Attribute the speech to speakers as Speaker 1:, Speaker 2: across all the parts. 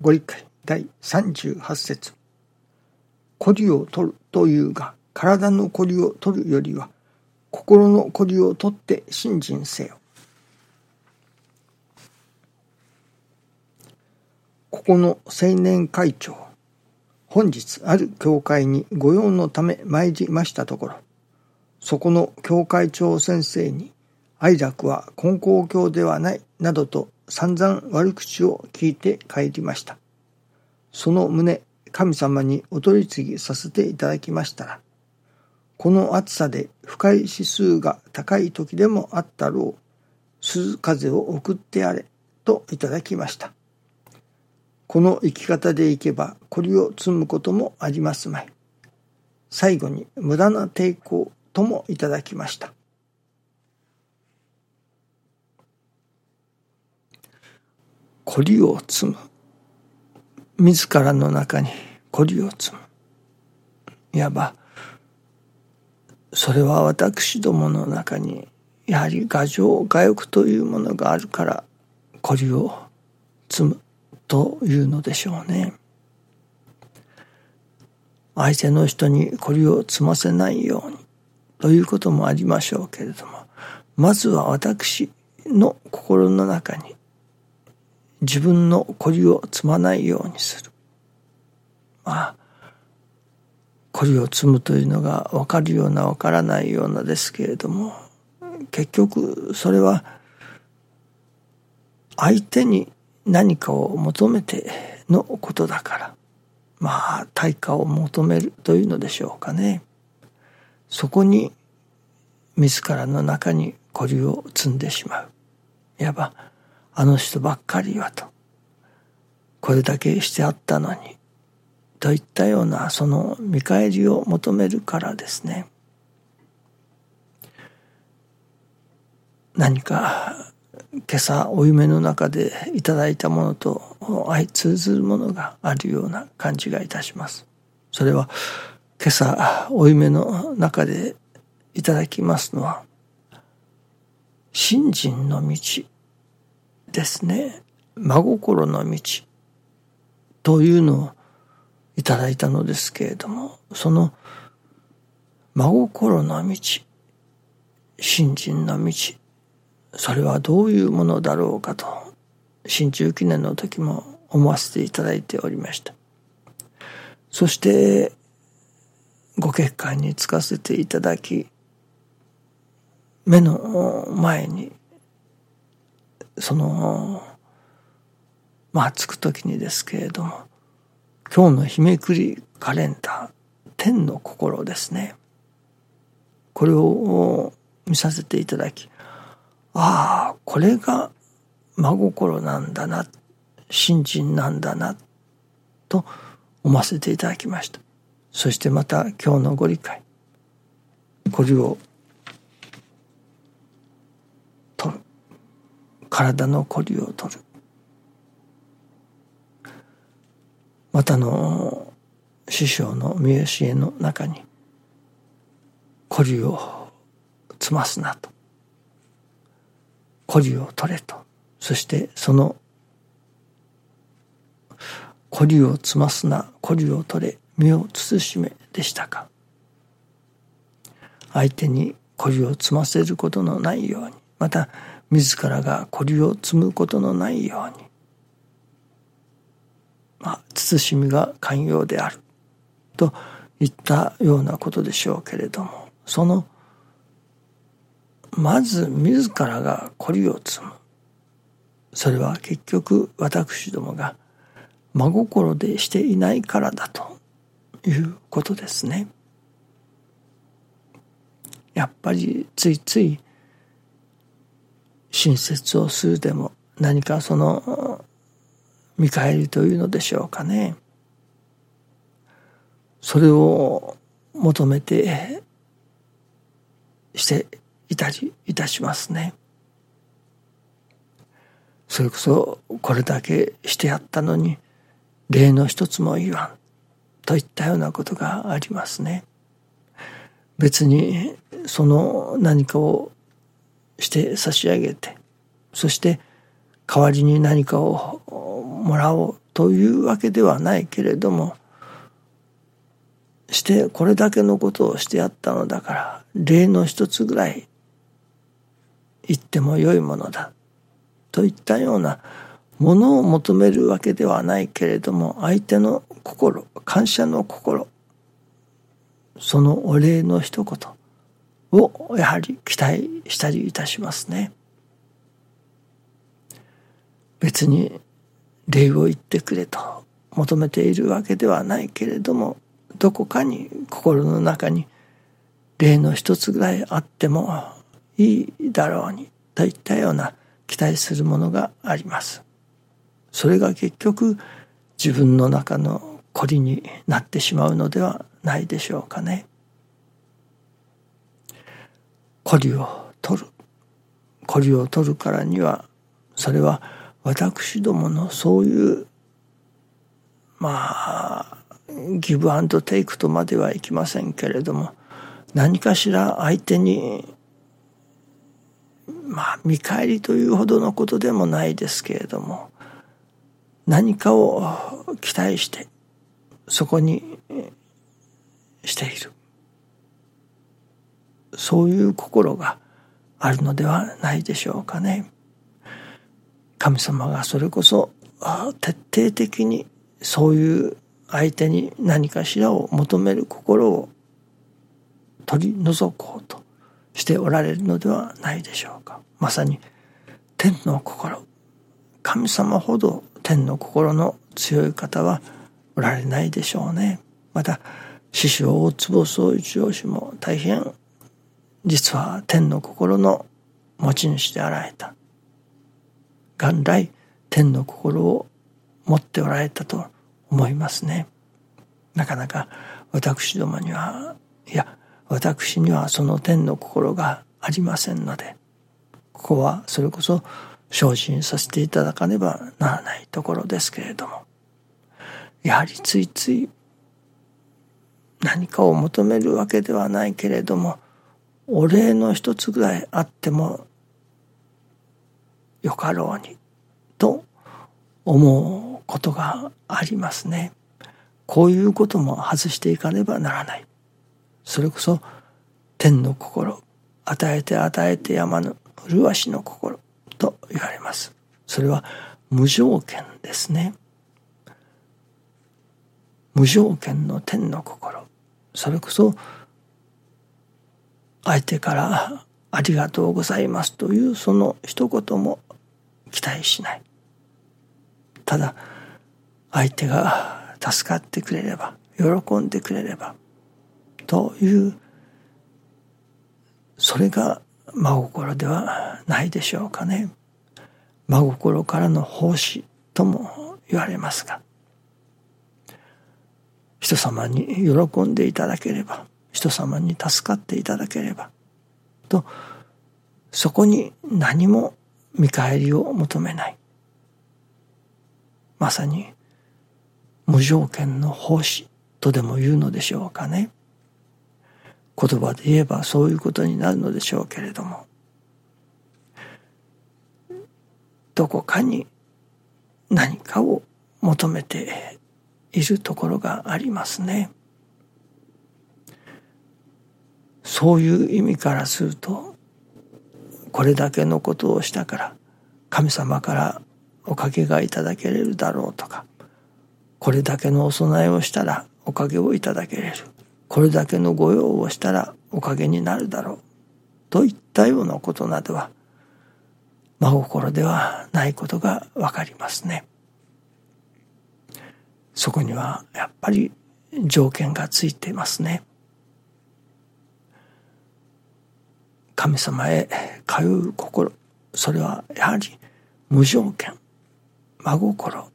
Speaker 1: ご理解第38節こりを取るというが、体のこりを取るよりは、心のこりを取って信心せよ。ここの青年会長、本日ある教会に御用のため参りましたところ、そこの教会長先生に、愛楽は根高教ではないなどと散々悪口を聞いて帰りました。その旨、神様にお取り次ぎさせていただきましたら、この暑さで不快指数が高い時でもあったろう、鈴風を送ってやれ、といただきました。この生き方でいけば、こりを積むこともありますまい。最後に無駄な抵抗ともいただきました。こりを積む。自らの中にこりを積む。いわば、それは私どもの中にやはり牙城牙欲というものがあるからこりを積むというのでしょうね。相手の人にこりを積ませないようにということもありましょうけれどもまずは私の心の中に自分のこりを積まないようにする。まあ、こりを積むというのが分かるような分からないようなですけれども、結局それは相手に何かを求めてのことだから、まあ、対価を求めるというのでしょうかね。そこに自らの中にこりを積んでしまう。いわば、あの人ばっかりはと。これだけしてあったのに。といったようなその見返りを求めるからですね。何か今朝お夢の中でいただいたものと相通ずるものがあるような感じがいたします。それは今朝お夢の中でいただきますのは信心の道ですね。真心の道というのをいただいたのですけれどもその真心の道信心の道それはどういうものだろうかと新中記念の時も思わせていただいておりました。そしてご結界につかせていただき目の前にそのまあつく時にですけれども今日の日めくりカレンダー天の心ですね。これを見させていただきああこれが真心なんだな信心なんだなと思わせていただきました。そしてまた今日のご理解これを体のこりを取る。またの師匠の見教えの中にこりをつますなと。こりを取れと。そしてそのこりをつますなこりを取れ身を慎めでしたか。相手にこりをつませることのないように。また自らがこりを積むことのないように、まあ、慎みが寛容である。といったようなことでしょうけれども。そのまず自らがこりを積む。それは結局私どもが真心でしていないからだということですね。やっぱりついつい親切をするでも何かその見返りというのでしょうかね。それを求めてしていたりいたしますね。それこそこれだけしてやったのに礼の一つも言わんといったようなことがありますね。別にその何かをして差し上げてそして代わりに何かをもらおうというわけではないけれどもしてこれだけのことをしてやったのだから礼の一つぐらい言ってもよいものだといったようなものを求めるわけではないけれども相手の心感謝の心そのお礼の一言をやはり期待したりいたしますね。別に礼を言ってくれと求めているわけではないけれどもどこかに心の中に礼の一つぐらいあってもいいだろうにといったような期待するものがあります。それが結局自分の中の孤りになってしまうのではないでしょうかね。孤りを取る。孤りを取るからにはそれは私どものそういうまあギブアンドテイクとまではいきませんけれども何かしら相手にまあ見返りというほどのことでもないですけれども何かを期待してそこにしているそういう心があるのではないでしょうかね。神様がそれこそ徹底的にそういう相手に何かしらを求める心を取り除こうとしておられるのではないでしょうか。まさに天の心神様ほど天の心の強い方はおられないでしょうね。また師匠大坪総一郎氏も大変実は天の心の持ち主であられた元来天の心を持っておられたと思いますね。なかなか私どもにはいや私にはその天の心がありませんのでここはそれこそ精進させていただかねばならないところですけれどもやはりついつい何かを求めるわけではないけれどもお礼の一つぐらいあってもよかろうにと思うことがありますね。こういうことも外していかねばならない。それこそ天の心、与えて与えてやまぬ麗しの心と言われます。それは無条件ですね。無条件の天の心。それこそ相手からありがとうございますというその一言も期待しない。ただ相手が助かってくれれば喜んでくれればというそれが真心ではないでしょうかね。真心からの奉仕とも言われますが人様に喜んでいただければ人様に助かっていただければとそこに何も見返りを求めないまさに無条件の奉仕とでも言うのでしょうかね。言葉で言えばそういうことになるのでしょうけれどもどこかに何かを求めているところがありますね。そういう意味からするとこれだけのことをしたから神様からおかげがいただけれるだろうとかこれだけのお供えをしたらおかげをいただけれるこれだけの御用をしたらおかげになるだろうといったようなことなどは真心ではないことがわかりますね。そこにはやっぱり条件がついていますね。神様へ通う心それはやはり無条件真心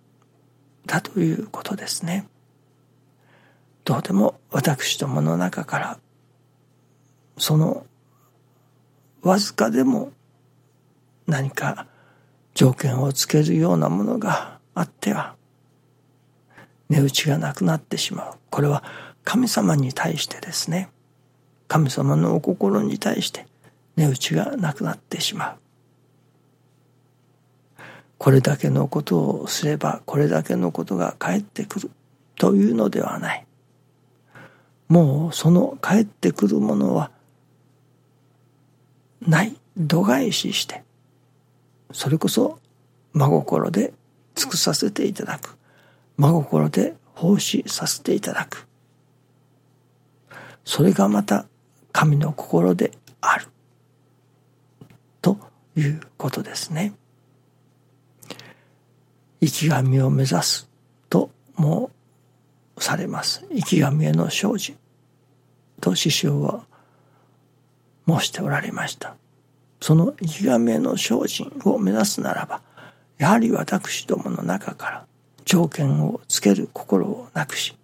Speaker 1: だということですね。どうでも私どもの中からそのわずかでも何か条件をつけるようなものがあっては値打ちがなくなってしまう。これは神様に対してですね。神様のお心に対して値打ちがなくなってしまう。これだけのことをすればこれだけのことが返ってくるというのではない。もうその返ってくるものはない度外視してそれこそ真心で尽くさせていただく。真心で奉仕させていただく。それがまた神の心である。いうことですね。生き神を目指すともされます。生き神への精進と師匠は申しておられました。その生き神への精進を目指すならば、やはり私どもの中から条件をつける心をなくし、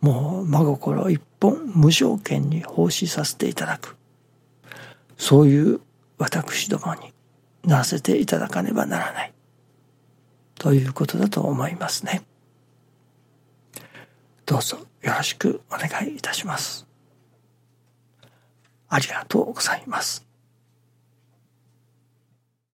Speaker 1: もう真心一本無条件に奉仕させていただく。そういう私どもにならせていただかねばならない。ということだと思いますね。どうぞよろしくお願いいたします。ありがとうございます。